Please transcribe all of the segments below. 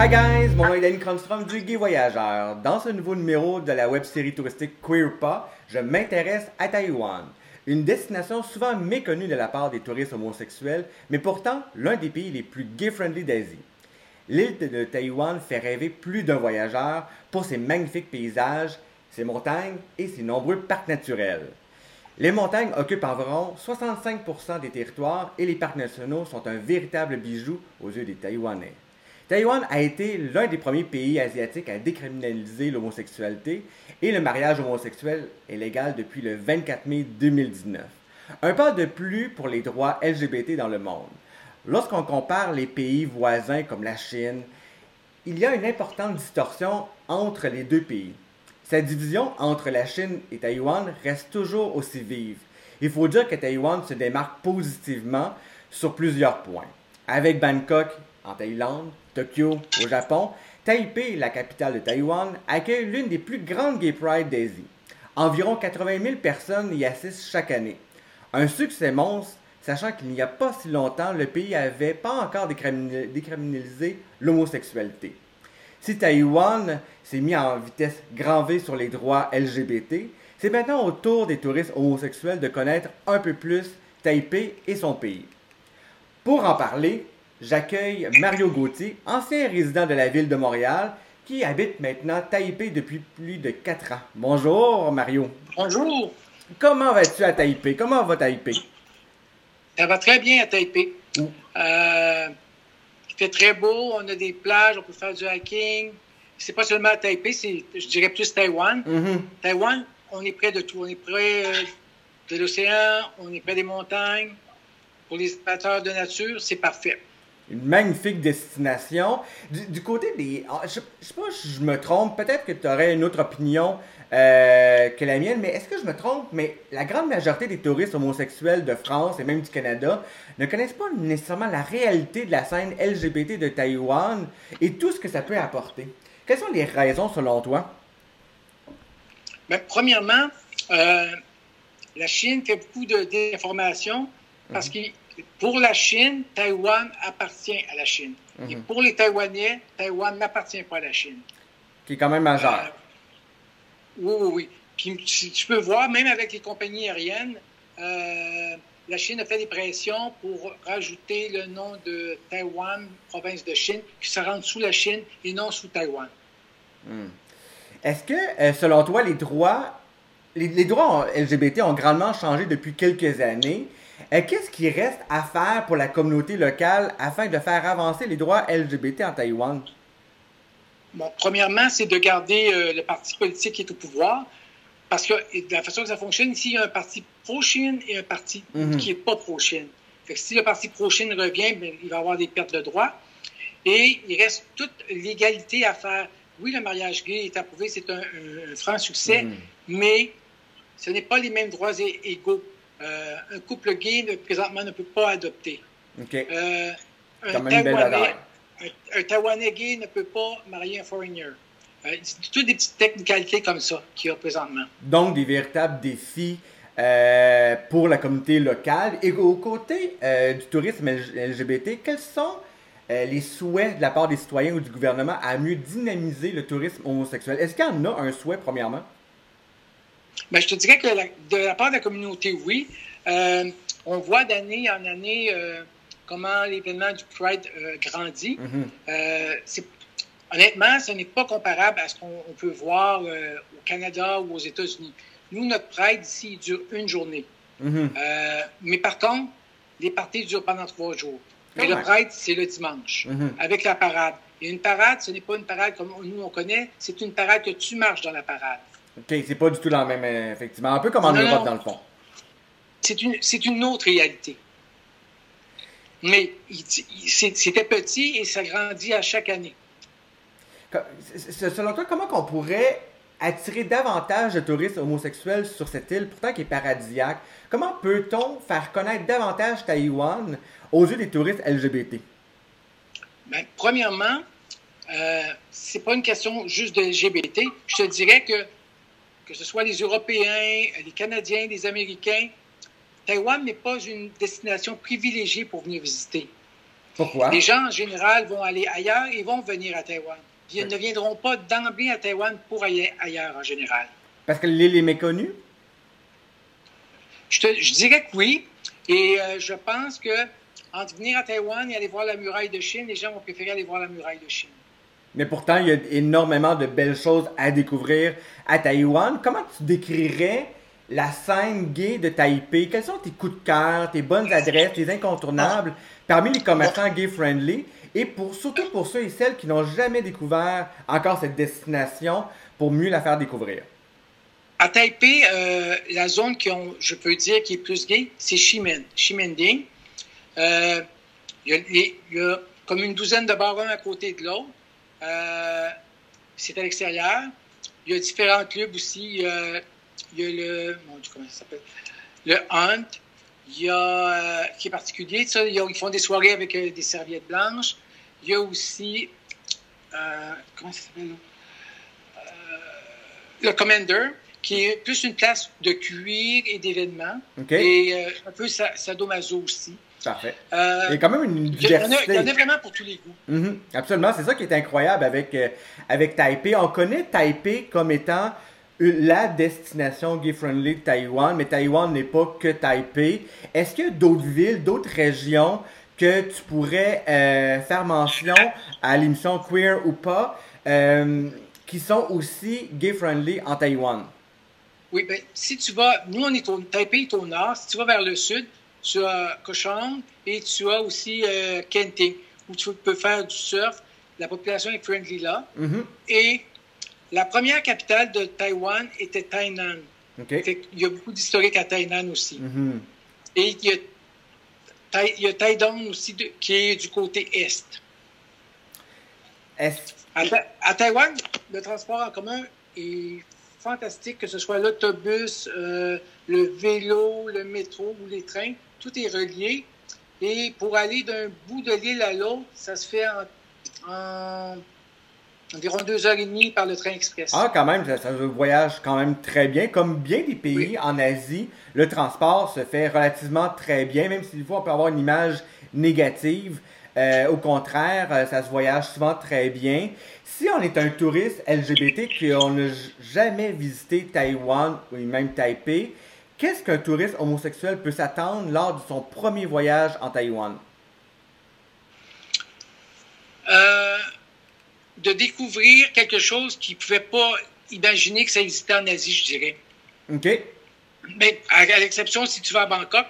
Hi guys, mon nom est Danny Cronstrom du Guy Voyageur. Dans ce nouveau numéro de la web série touristique Queer Pas, je m'intéresse à Taïwan. Une destination souvent méconnue de la part des touristes homosexuels, mais pourtant l'un des pays les plus gay-friendly d'Asie. L'île de Taïwan fait rêver plus d'un voyageur pour ses magnifiques paysages, ses montagnes et ses nombreux parcs naturels. Les montagnes occupent environ 65% des territoires et les parcs nationaux sont un véritable bijou aux yeux des Taïwanais. Taïwan a été l'un des premiers pays asiatiques à décriminaliser l'homosexualité et le mariage homosexuel est légal depuis le 24 mai 2019. Un pas de plus pour les droits LGBT dans le monde. Lorsqu'on compare les pays voisins comme la Chine, il y a une importante distorsion entre les deux pays. Cette division entre la Chine et Taïwan reste toujours aussi vive. Il faut dire que Taïwan se démarque positivement sur plusieurs points. Avec Bangkok en Thaïlande, Tokyo au Japon, Taipei, la capitale de Taïwan, accueille l'une des plus grandes Gay Pride d'Asie. Environ 80 000 personnes y assistent chaque année. Un succès monstre, sachant qu'il n'y a pas si longtemps, le pays n'avait pas encore décriminalisé l'homosexualité. Si Taïwan s'est mis en vitesse grand V sur les droits LGBT, c'est maintenant au tour des touristes homosexuels de connaître un peu plus Taipei et son pays. Pour en parler, j'accueille Mario Gauthier, ancien résident de la ville de Montréal, qui habite maintenant Taipei depuis plus de 4 ans. Bonjour Mario. Bonjour. Comment vas-tu à Taipei? Comment va Taipei? Ça va très bien à Taipei. Euh, il fait très beau, on a des plages, on peut faire du hiking. C'est pas seulement à Taipei, c'est, je dirais plus Taïwan. Mm-hmm. Taïwan, on est près de tout. On est près euh, de l'océan, on est près des montagnes. Pour les amateurs de nature, c'est parfait une magnifique destination. Du, côté des. Ah, je, ne sais pas si je me trompe, peut-être que tu aurais une autre opinion euh, que la mienne, mais est-ce que je me trompe? Mais la grande majorité des touristes homosexuels de France et même du Canada ne connaissent pas nécessairement la réalité de la scène LGBT de Taïwan et tout ce que ça peut apporter. Quelles sont les raisons selon toi? Ben, premièrement, euh, la Chine fait beaucoup d'informations parce mhm. que pour la Chine, Taïwan appartient à la Chine. Et mhm. pour les Taïwanais, Taïwan n'appartient pas à la Chine. Qui est quand même majeur. Euh, oui, oui, oui. Puis tu peux voir, même avec les compagnies aériennes, euh, la Chine a fait des pressions pour rajouter le nom de Taïwan, province de Chine, qui se rende sous la Chine et non sous Taïwan. Hmm. Est-ce que, euh, selon toi, les droits, les, droits LGBT ont grandement changé depuis quelques années? Qu'est-ce qui reste à faire pour la communauté locale afin de faire avancer les droits LGBT en Taïwan? Bon, premièrement, c'est de garder euh, le parti politique qui est au pouvoir. Parce que de la façon que ça fonctionne, ici, il y a un parti pro-Chine et un parti mhm. qui n'est pas pro-Chine. si le parti pro-Chine revient, bien, il va y avoir des pertes de droits. Et il reste toute l'égalité à faire. Oui, le mariage gay est approuvé, c'est un, franc succès, mhm. mais ce n'est pas les mêmes droits égaux. Euh, un couple gay, présentement, ne peut pas adopter. Euh, un, Taïwanais, un, Taïwanais gay ne peut pas marier un foreigner. Euh, c'est toutes des petites technicalités comme ça qu'il y a présentement. Donc, des véritables défis pour la communauté locale. Et au côté du tourisme LGBT, quels sont les souhaits de la part des citoyens ou du gouvernement à mieux dynamiser le tourisme homosexuel? Est-ce qu'il y en a un souhait, premièrement? Ben, je te dirais que de la part de la communauté, oui. Euh, on voit d'année en année euh, comment l'événement du Pride euh, grandit. Mm-hmm. honnêtement, ce n'est pas comparable à ce qu'on peut voir au Canada ou aux États-Unis. Nous, notre Pride ici, il dure une journée. Mm-hmm. mais par contre, les parties durent pendant trois jours. Mais le Pride, c'est le dimanche, mm-hmm. avec la parade. Et une parade, ce n'est pas une parade comme nous on connaît, c'est une parade que tu marches dans la parade. OK, c'est pas du tout la même, euh, effectivement. Un peu comme en Europe, dans le fond. C'est une, une autre réalité. Mais c'était petit et ça grandit à chaque année. Selon toi, comment on pourrait attirer davantage de touristes homosexuels sur cette île, pourtant qui est paradisiaque? Comment peut-on faire connaître davantage Taïwan aux yeux des touristes LGBT? Ben, premièrement, euh, c'est pas une question juste de LGBT. Je te dirais que que ce soit les Européens, les Canadiens, les Américains, Taïwan n'est pas une destination privilégiée pour venir visiter. Pourquoi? Les gens, en général, vont aller ailleurs et vont venir à Taïwan. Ils ne viendront pas d'emblée à Taïwan pour aller ailleurs, en général. Parce que l'île est méconnue? Je, te, je dirais que oui. Et euh, je pense que entre venir à Taïwan et aller voir la muraille de Chine, les gens vont préférer aller voir la muraille de Chine. Mais pourtant, il y a énormément de belles choses à découvrir à Taïwan. Comment tu décrirais la scène gay de Taipei? Quels sont tes coups de cœur, tes bonnes adresses, tes incontournables parmi les commerçants gay-friendly? Et surtout pour ceux et celles qui n'ont jamais découvert encore cette destination pour mieux la faire découvrir. À Taipei, euh, la zone qui je peux dire qui est plus gay, c'est Ximen, Ximending. Euh, il y, a comme une douzaine de bars un à côté de l'autre. Euh, c'est à l'extérieur. Il y a différents clubs aussi. il y a le. Mon Dieu, comment ça s'appelle? Le Hunt. Il y a. qui est particulier. Ça, ils font des soirées avec des serviettes blanches. Il y a aussi. comment ça s'appelle? le Commander qui est plus une place de cuir et d'événements. Et euh, un peu sadomaso aussi. Parfait. Euh, il y a quand même une diversité. Il y, en a, vraiment pour tous les goûts. Mm-hmm. absolument. C'est ça qui est incroyable avec, euh, avec Taipei. On connaît Taipei comme étant la destination gay-friendly de Taïwan, mais Taïwan n'est pas que Taipei. Est-ce qu'il y a d'autres villes, d'autres régions que tu pourrais faire mention à l'émission Queer ou pas, qui sont aussi gay-friendly en Taïwan? Oui, bien, si tu vas, nous, on est au, Taipei est au nord. Si tu vas vers le sud, tu as Kochang et tu as aussi euh, Kenting, où tu peux faire du surf. La population est friendly là. Mm-hmm. Et la première capitale de Taïwan était Tainan. il y a beaucoup d'historiques à Tainan aussi. Mm-hmm. Et il y, a, il y a Taidong aussi, qui est du côté est. Est. À, à Taïwan, le transport en commun est fantastique, que ce soit l'autobus, euh, le vélo, le métro ou les trains, tout est relié. Et pour aller d'un bout de l'île à l'autre, ça se fait en, environ deux heures et demie par le train express. Ah, quand même, ça, voyage quand même très bien. Comme bien des pays en Asie, le transport se fait relativement très bien, même si des fois on peut avoir une image négative. Euh, au contraire, euh, ça se voyage souvent très bien. Si on est un touriste LGBT qui n'a jamais visité Taïwan ou même Taipei, qu'est-ce qu'un touriste homosexuel peut s'attendre lors de son premier voyage en Taïwan? Euh, de découvrir quelque chose qu'il ne pouvait pas imaginer que ça existait en Asie, je dirais. OK. Mais à, l'exception si tu vas à Bangkok,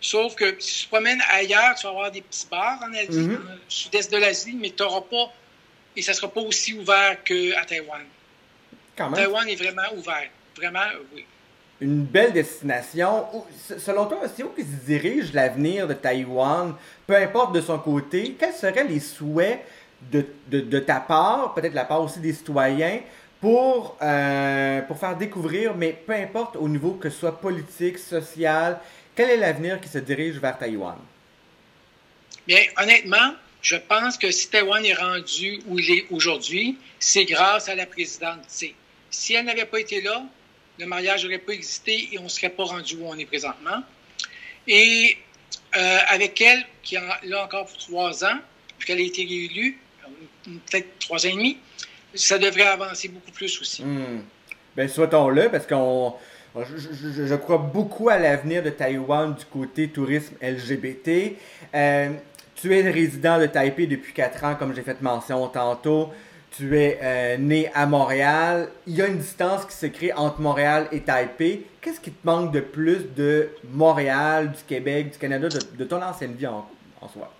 sauf que si tu te promènes ailleurs, tu vas avoir des petits bars en Asie, le sud-est de l'Asie, mais tu n'auras pas et ça ne sera pas aussi ouvert qu'à Taïwan. Quand même. Taïwan est vraiment ouvert. Vraiment, oui. Une belle destination. Selon toi, c'est où se dirige l'avenir de Taïwan, peu importe de son côté? Quels seraient les souhaits de, de, ta part, peut-être la part aussi des citoyens, pour, euh, pour faire découvrir, mais peu importe au niveau que ce soit politique, social, quel est l'avenir qui se dirige vers Taïwan? Bien, honnêtement, je pense que si Taïwan est rendu où il est aujourd'hui, c'est grâce à la présidente Tsé. Si elle n'avait pas été là, le mariage n'aurait pas existé et on ne serait pas rendu où on est présentement. Et euh, avec elle, qui est là encore pour trois ans, puisqu'elle a été réélue, peut-être trois ans et demi, ça devrait avancer beaucoup plus aussi. Hmm. Bien, souhaitons-le, parce qu'on. Je, crois beaucoup à l'avenir de Taïwan du côté tourisme LGBT. Euh, tu es résident de Taipei depuis 4 ans, comme j'ai fait mention tantôt. Tu es euh, né à Montréal. Il y a une distance qui se crée entre Montréal et Taipei. Qu'est-ce qui te manque de plus de Montréal, du Québec, du Canada, de, ton ancienne vie en, en soi?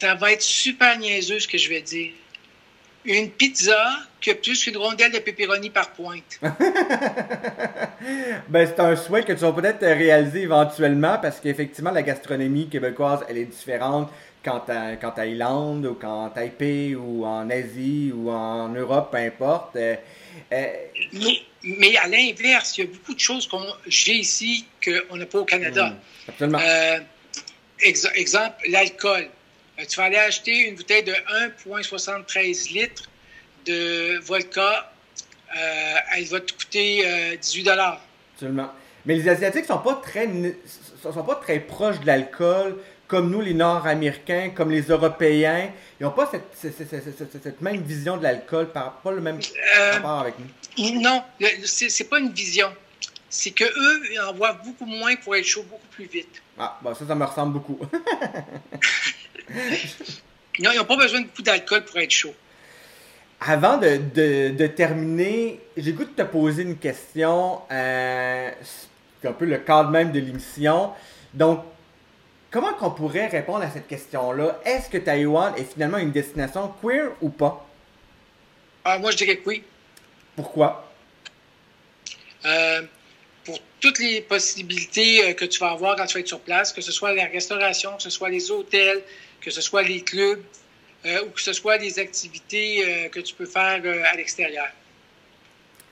Ça va être super niaiseux ce que je vais dire une pizza qui a plus qu'une rondelle de pepperoni par pointe. ben, c'est un souhait que tu vas peut-être réaliser éventuellement parce qu'effectivement, la gastronomie québécoise, elle est différente qu'en, Thaïlande ou qu'en Taipei ou en Asie ou en Europe, peu importe. Euh, euh, mais, à l'inverse, il y a beaucoup de choses que j'ai ici qu'on n'a pas au Canada. Hmm, absolument. Euh, exemple, l'alcool. Euh, tu vas aller acheter une bouteille de 1,73 litres de vodka. Euh, elle va te coûter 18 euh, Absolument. Mais les Asiatiques sont pas très sont pas très proches de l'alcool comme nous, les Nord-Américains, comme les Européens, ils n'ont pas cette, même vision de l'alcool, pas le même euh, rapport avec nous. Non, c'est pas une vision. C'est qu'eux, ils en boivent beaucoup moins pour être chaud beaucoup plus vite. Ah, bah ça, ça me ressemble beaucoup. non, ils n'ont pas besoin de beaucoup d'alcool pour être chaud. Avant de, terminer, j'ai goût de te poser une question. Euh, un peu le cadre même de l'émission. Donc, comment qu'on pourrait répondre à cette question-là? Est-ce que Taïwan est finalement une destination queer ou pas? Ah, moi, je dirais que oui. Pourquoi? Euh, pour toutes les possibilités euh, que tu vas avoir quand tu vas être sur place, que ce soit la restauration, que ce soit les hôtels, que ce soit les clubs, euh, ou que ce soit des activités euh, que tu peux faire à l'extérieur.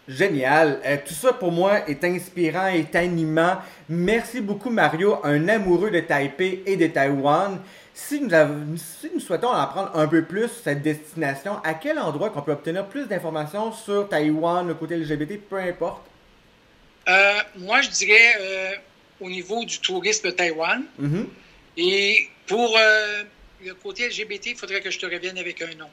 Génial. tout ça pour moi est inspirant, est animant. Merci beaucoup Mario, un amoureux de Taipei et de Taïwan. Si nous, si nous souhaitons en apprendre un peu plus sur cette destination, à quel endroit qu'on peut obtenir plus d'informations sur Taïwan, le côté LGBT, peu importe? moi, je dirais au niveau du tourisme Taïwan. Mm-hmm. Et pour le côté LGBT, il faudrait que je te revienne avec un nom.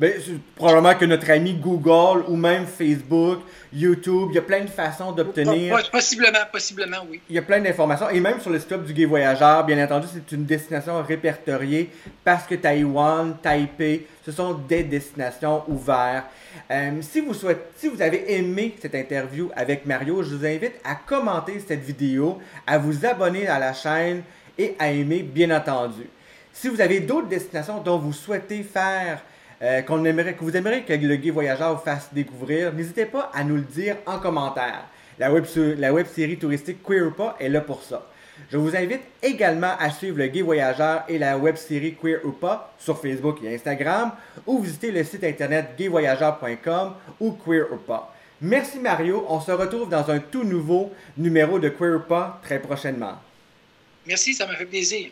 Ben, probablement que notre ami Google ou même Facebook, YouTube, il y a plein de façons d'obtenir. Possiblement, possiblement, oui. Il y a plein d'informations. Et même sur le site du Gay Voyageur, bien entendu, c'est une destination répertoriée parce que Taïwan, Taipei, ce sont des destinations ouvertes. Euh, si, vous souhaitez, si vous avez aimé cette interview avec Mario, je vous invite à commenter cette vidéo, à vous abonner à la chaîne et à aimer, bien entendu. Si vous avez d'autres destinations dont vous souhaitez faire, euh, qu'on que vous aimeriez que le Gay Voyageur vous fasse découvrir, n'hésitez pas à nous le dire en commentaire. La web, la web série touristique Queer Pas est là pour ça. Je vous invite également à suivre le Gay Voyageur et la web série Queer ou pas sur Facebook et Instagram ou visiter le site internet gayvoyageur.com ou Queer ou pas. Merci Mario, on se retrouve dans un tout nouveau numéro de Queer ou très prochainement. Merci, ça m'a fait plaisir.